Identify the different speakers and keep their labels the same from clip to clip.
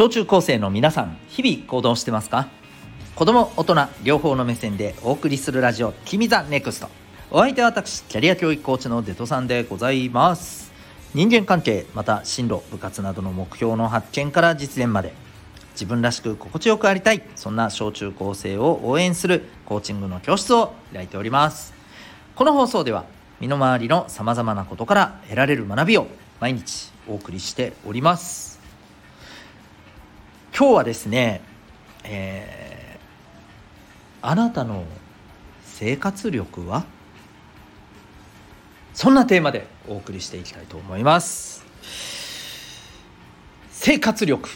Speaker 1: 小中高生の皆さん日々行動してますか？子供大人両方の目線でお送りするラジオ「君 the NEXT。お相手は私キャリア教育コーチのデトさんでございます。人間関係また進路部活などの目標の発見から実現まで自分らしく心地よくありたいそんな小中高生を応援するコーチングの教室を開いております。この放送では身の回りのさまざまなことから得られる学びを毎日お送りしております。今日はですね、えー、あなたの生活力は？そんなテーマでお送りしていきたいと思います。生活力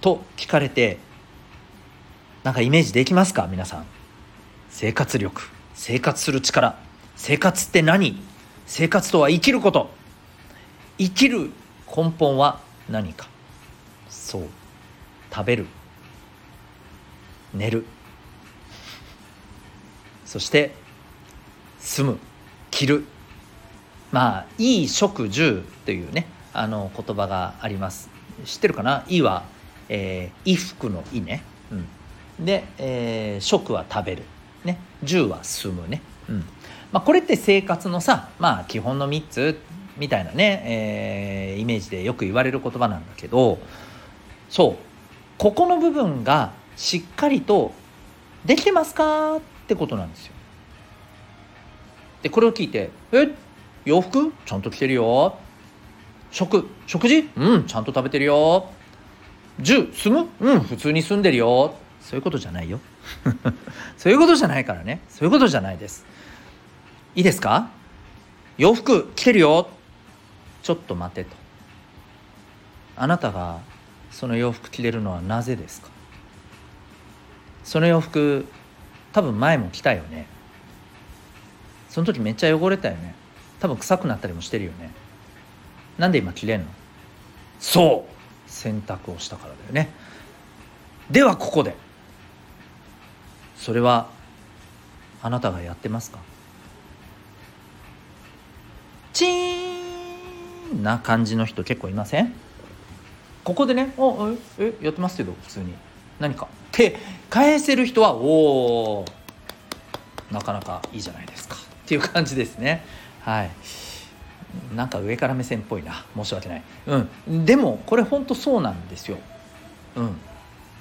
Speaker 1: と聞かれてなんかイメージできますか？皆さん。生活力。生活する力。生活って何？生活とは生きること。生きる根本は何か？そう。食べる。寝る。そして住む。着る。まあいい食住というねあの言葉があります。知ってるかな「い」は、えー、衣服の「い」ね、うん、で、えー、食は食べる。ね。住は住むね、うん。まあ、これって生活のさまあ基本の3つみたいなね、えー、イメージでよく言われる言葉なんだけどそう。ここの部分がしっかりとできてますかってことなんですよ。でこれを聞いて「え洋服？ちゃんと着てるよ」「食？食事？うんちゃんと食べてるよ」「住？住む？うん普通に住んでるよ」そういうことじゃないよ。そういうことじゃないからね。そういうことじゃないです。いいですか？洋服着てるよ。ちょっと待てと。あなたがその洋服着れるのはなぜですか？その洋服多分前も着たよね。その時めっちゃ汚れたよね。多分臭くなったりもしてるよね。なんで今着れんの？そう。洗濯をしたからだよね。ではここでそれはあなたがやってますか？チーンな感じの人結構いません？ここでね「あええやってますけど普通に。何か」って返せる人はおおなかなかいいじゃないですかっていう感じですね。はい。なんか上から目線っぽいな。申し訳ない。うん。でもこれほんとそうなんですよ。うん。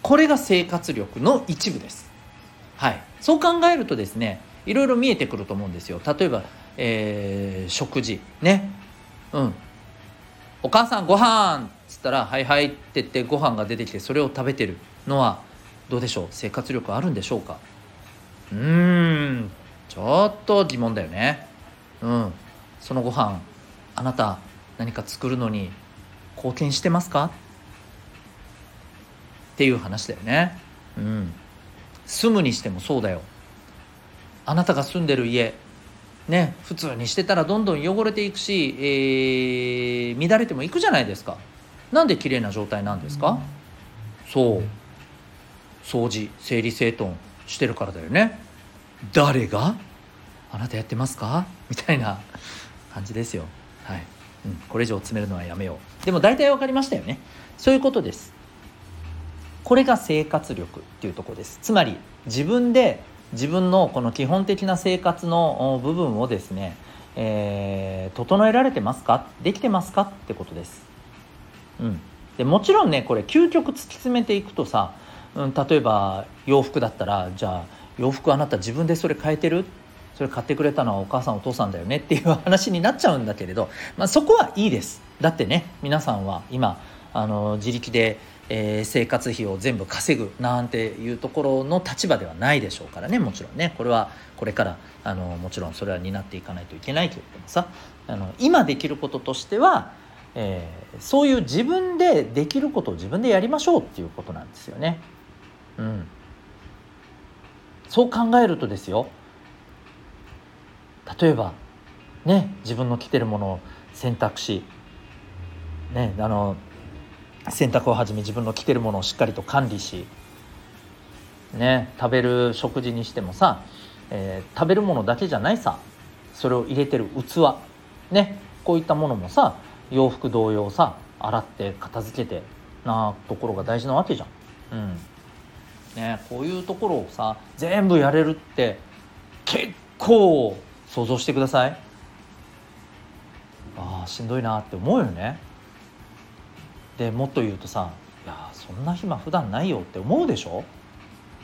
Speaker 1: これが生活力の一部です。はい。そう考えるとですねいろいろ見えてくると思うんですよ。例えばえー、食事。ね。うん。お母さんご飯。つったら「はいはい」って言ってご飯が出てきてそれを食べてるのはどうでしょう？生活力あるんでしょうか？うーん。ちょっと疑問だよね。うん。そのご飯あなた何か作るのに貢献してますか？っていう話だよね。うん。住むにしてもそうだよ。あなたが住んでる家ね普通にしてたらどんどん汚れていくし、えー、乱れてもいくじゃないですか。なんで綺麗な状態なんですか？そう。掃除整理整頓してるからだよね。誰が？あなたやってますか？みたいな感じですよ。はい、うん、これ以上詰めるのはやめよう。でも大体分かりましたよね。そういうことです。これが生活力っていうとこです。つまり自分で自分のこの基本的な生活の部分をですね、えー、整えられてますか？できてますか？ってことです。うん、でもちろんねこれ究極突き詰めていくとさ、うん、例えば洋服だったらじゃあ洋服あなた自分でそれ変えてる？それ買ってくれたのはお母さんお父さんだよね？っていう話になっちゃうんだけれど、まあ、そこはいいです。だってね皆さんは今あの自力でえー、生活費を全部稼ぐなんていうところの立場ではないでしょうからねもちろんね。これはこれからあのもちろんそれは担っていかないといけないけれどもさ。あの今できることとしては、えー、そういう自分でできることを自分でやりましょうっていうことなんですよね。うん、そう考えるとですよ例えばね自分の着てるものを選択しねあの洗濯をはじめ自分の着てるものをしっかりと管理し、ね、食べる食事にしてもさ、えー、食べるものだけじゃないさそれを入れてる器ねこういったものもさ洋服同様さ洗って片付けてなところが大事なわけじゃん。うん。ね、こういうところをさ全部やれるって結構想像してください。ああしんどいなって思うよね。でもっと言うとさいやそんな暇普段ないよって思うでしょ？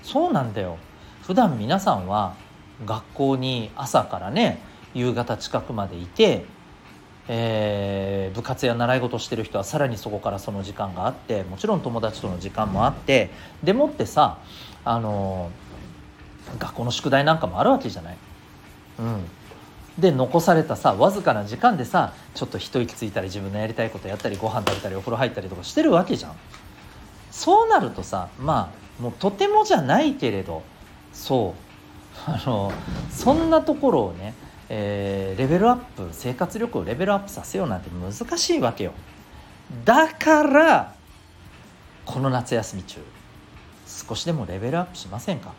Speaker 1: そうなんだよ。普段皆さんは学校に朝からね夕方近くまでいてえー、部活や習い事してる人はさらにそこからその時間があってもちろん友達との時間もあってでもってさあの学校の宿題なんかもあるわけじゃない。うん、で残されたさわずかな時間でさちょっと一息ついたり自分のやりたいことやったりご飯食べたりお風呂入ったりとかしてるわけじゃん。そうなるとさまあもうとてもじゃないけれどそうあのそんなところをねえー、レベルアップ生活力をレベルアップさせようなんて難しいわけよ。だからこの夏休み中少しでもレベルアップしませんか？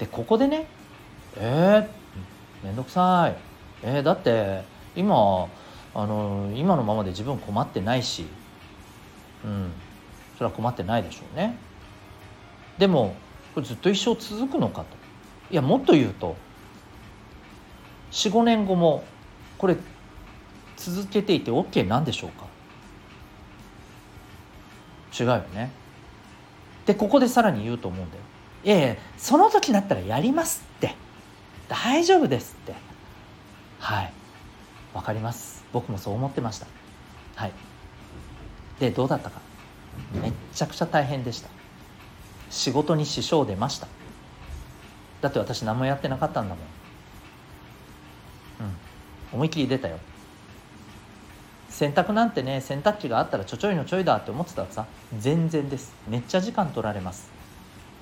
Speaker 1: でここでねえー、めんどくさい。えー、だって今あの今のままで自分困ってないし。うん。それは困ってないでしょうね。でもこれずっと一生続くのかと。いやもっと言うと45年後もこれ続けていて OK なんでしょうか？違うよね。でここでさらに言うと思うんだよ。いやいやその時になったらやりますって。大丈夫ですって。はい。わかります。僕もそう思ってました。はい。でどうだったか？めっちゃくちゃ大変でした。仕事に支障出ました。だって私何もやってなかったんだもん、思いっきり出たよ。洗濯なんてね洗濯機があったらちょちょいのちょいだって思ってたらさ全然です。めっちゃ時間取られます。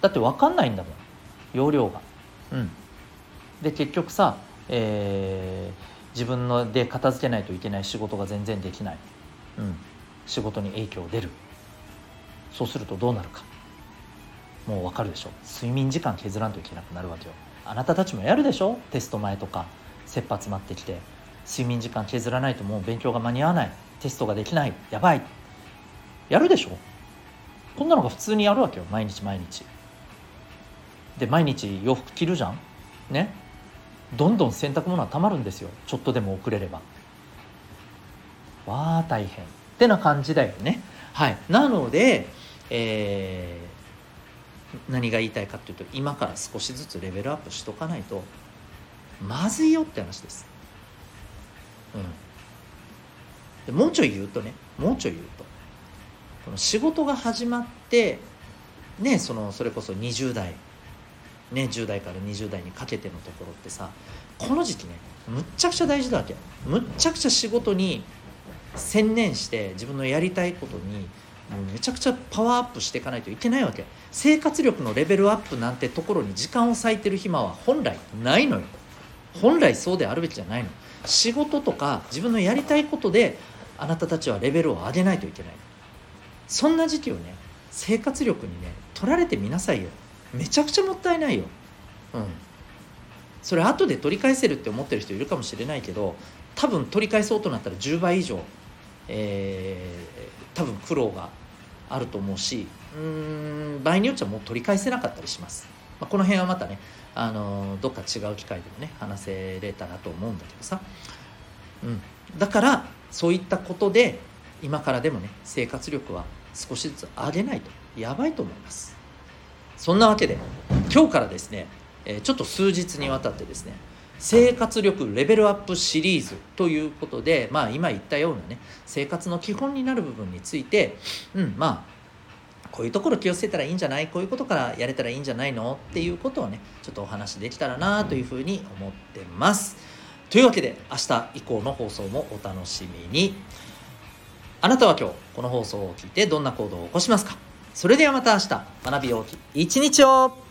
Speaker 1: だって分かんないんだもん。容量が。うん。で結局さ、えー、自分ので片付けないといけない仕事が全然できない、うん、仕事に影響出る。そうするとどうなるか。もう分かるでしょ。睡眠時間削らんといけなくなるわけよ。あなたたちもやるでしょ。テスト前とか切羽詰まってきて。睡眠時間削らないともう勉強が間に合わない。テストができない。やばい。やるでしょ。こんなのが普通にやるわけよ。毎日毎日。で毎日洋服着るじゃん。ね。どんどん洗濯物はたまるんですよ。ちょっとでも遅れれば。わあ大変。ってな感じだよね。はい。なのでえー、何が言いたいかっていうと今から少しずつレベルアップしとかないとまずいよって話です。うん、でもうちょい言うとねもうちょい言うと。この仕事が始まってねそのそれこそ20代ね10代から20代にかけてのところってさこの時期ねむっちゃくちゃ大事だわけ。むっちゃくちゃ仕事に専念して自分のやりたいことにもうめちゃくちゃパワーアップしていかないといけないわけ。生活力のレベルアップなんてところに時間を割いてる暇は本来ないのよ。本来そうであるべきじゃないの。仕事とか自分のやりたいことであなたたちはレベルを上げないといけない。そんな時期をね生活力にね取られてみなさいよ。めちゃくちゃもったいないよ。うん。それ後で取り返せるって思ってる人いるかもしれないけど多分取り返そうとなったら10倍以上、えー、多分苦労があると思うしうん場合によっちゃもう取り返せなかったりします、まあ、この辺はまたねあのどっか違う機会でもね話せれたらと思うんだけどさ、うん、だからそういったことで今からでもね生活力は少しずつ上げないとやばいと思います。そんなわけで今日からですね、えちょっと数日にわたってですね生活力レベルアップシリーズということでまあ今言ったようなね生活の基本になる部分についてうんまあこういうところ気をつけたらいいんじゃない？こういうことからやれたらいいんじゃないの？っていうことをねちょっとお話できたらなというふうに思ってます。というわけで明日以降の放送もお楽しみに。あなたは今日この放送を聞いてどんな行動を起こしますか？それではまた明日。学び大き一日を！